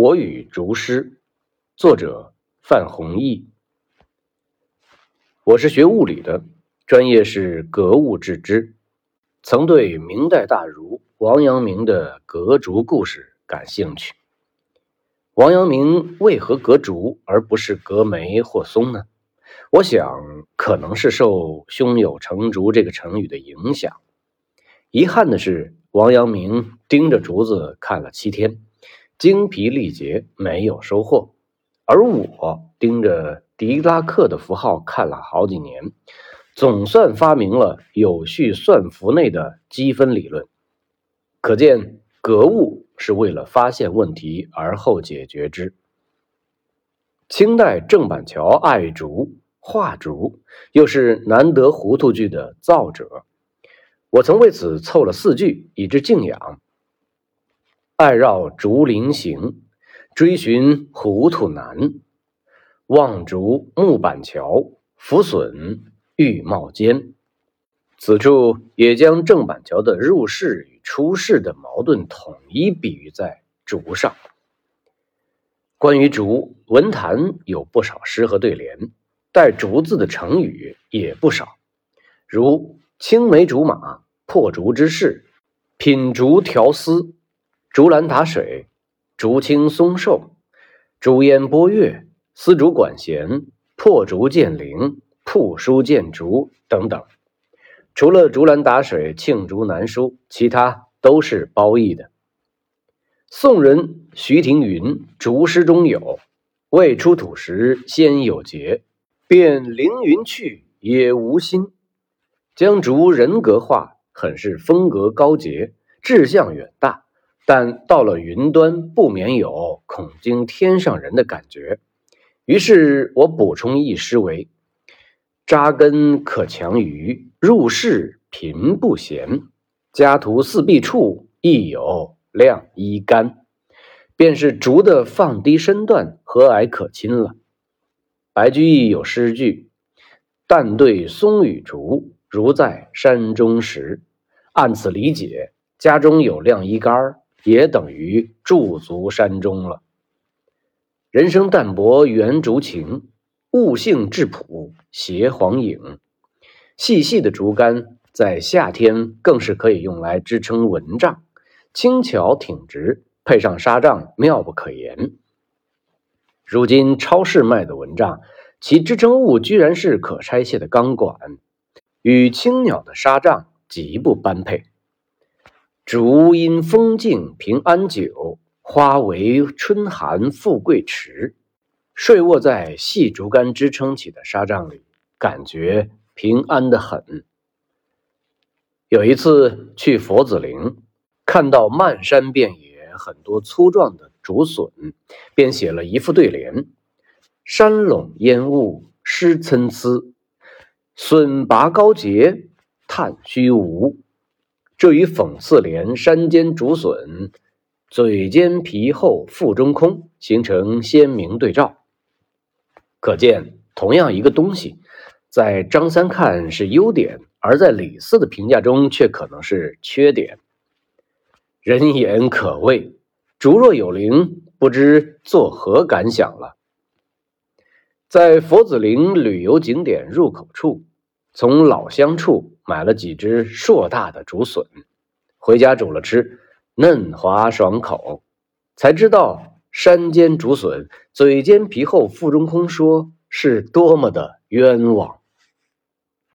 我与竹诗，作者范弘毅。我是学物理的，专业是格物致知，曾对明代大儒王阳明的格竹故事感兴趣。王阳明为何格竹而不是格梅或松呢？我想，可能是受“胸有成竹”这个成语的影响。遗憾的是，王阳明盯着竹子看了七天。精疲力竭，没有收获。而我盯着狄拉克的符号看了好几年，总算发明了有序算符内的积分理论。可见，格物是为了发现问题而后解决之。清代郑板桥爱竹画竹，又是难得糊涂句的造者，我曾为此凑了四句，以致敬仰。爱绕竹林行，追寻糊涂难。望竹木板桥，浮笋玉帽间。此处也将郑板桥的入世与出世的矛盾统一比喻在竹上。关于竹，文坛有不少诗和对联，带“竹”字的成语也不少，如青梅竹马、破竹之势、品竹调丝。竹篮打水，竹青松瘦，竹烟波月，丝竹管弦，破竹见灵，铺书见竹等等。除了竹篮打水、罄竹难书，其他都是褒义的。宋人徐庭云竹诗中有“未出土时先有节，便凌云去也无心”，将竹人格化，很是风格高洁，志向远大。但到了云端，不免有恐惊天上人的感觉。于是我补充一诗为：“扎根可强于入世贫不闲，家徒四壁处，亦有晾衣杆。”便是竹的放低身段，和蔼可亲了。白居易有诗句：“但对松与竹，如在山中时。”按此理解，家中有晾衣杆儿。也等于驻足山中了。人生淡泊缘竹情，物性质朴携黄影。细细的竹竿在夏天更是可以用来支撑蚊帐，轻巧挺直，配上纱帐，妙不可言。如今超市卖的蚊帐，其支撑物居然是可拆卸的钢管，与青鸟的纱帐极不般配。竹因风静平安久，花为春寒富贵迟。睡卧在细竹竿支撑起的纱帐里，感觉平安的很。有一次去佛子陵，看到漫山遍野很多粗壮的竹笋，便写了一副对联：“山笼烟雾湿参差，笋拔高洁叹虚无。”这与讽刺联“山间竹笋，嘴尖皮厚腹中空”形成鲜明对照。可见，同样一个东西，在张三看是优点，而在李四的评价中却可能是缺点。人言可畏，竹若有灵，不知作何感想了。在佛子岭旅游景点入口处。从老乡处买了几只硕大的竹笋，回家煮了吃，嫩滑爽口。才知道山间竹笋，嘴尖皮厚腹中空，说是多么的冤枉。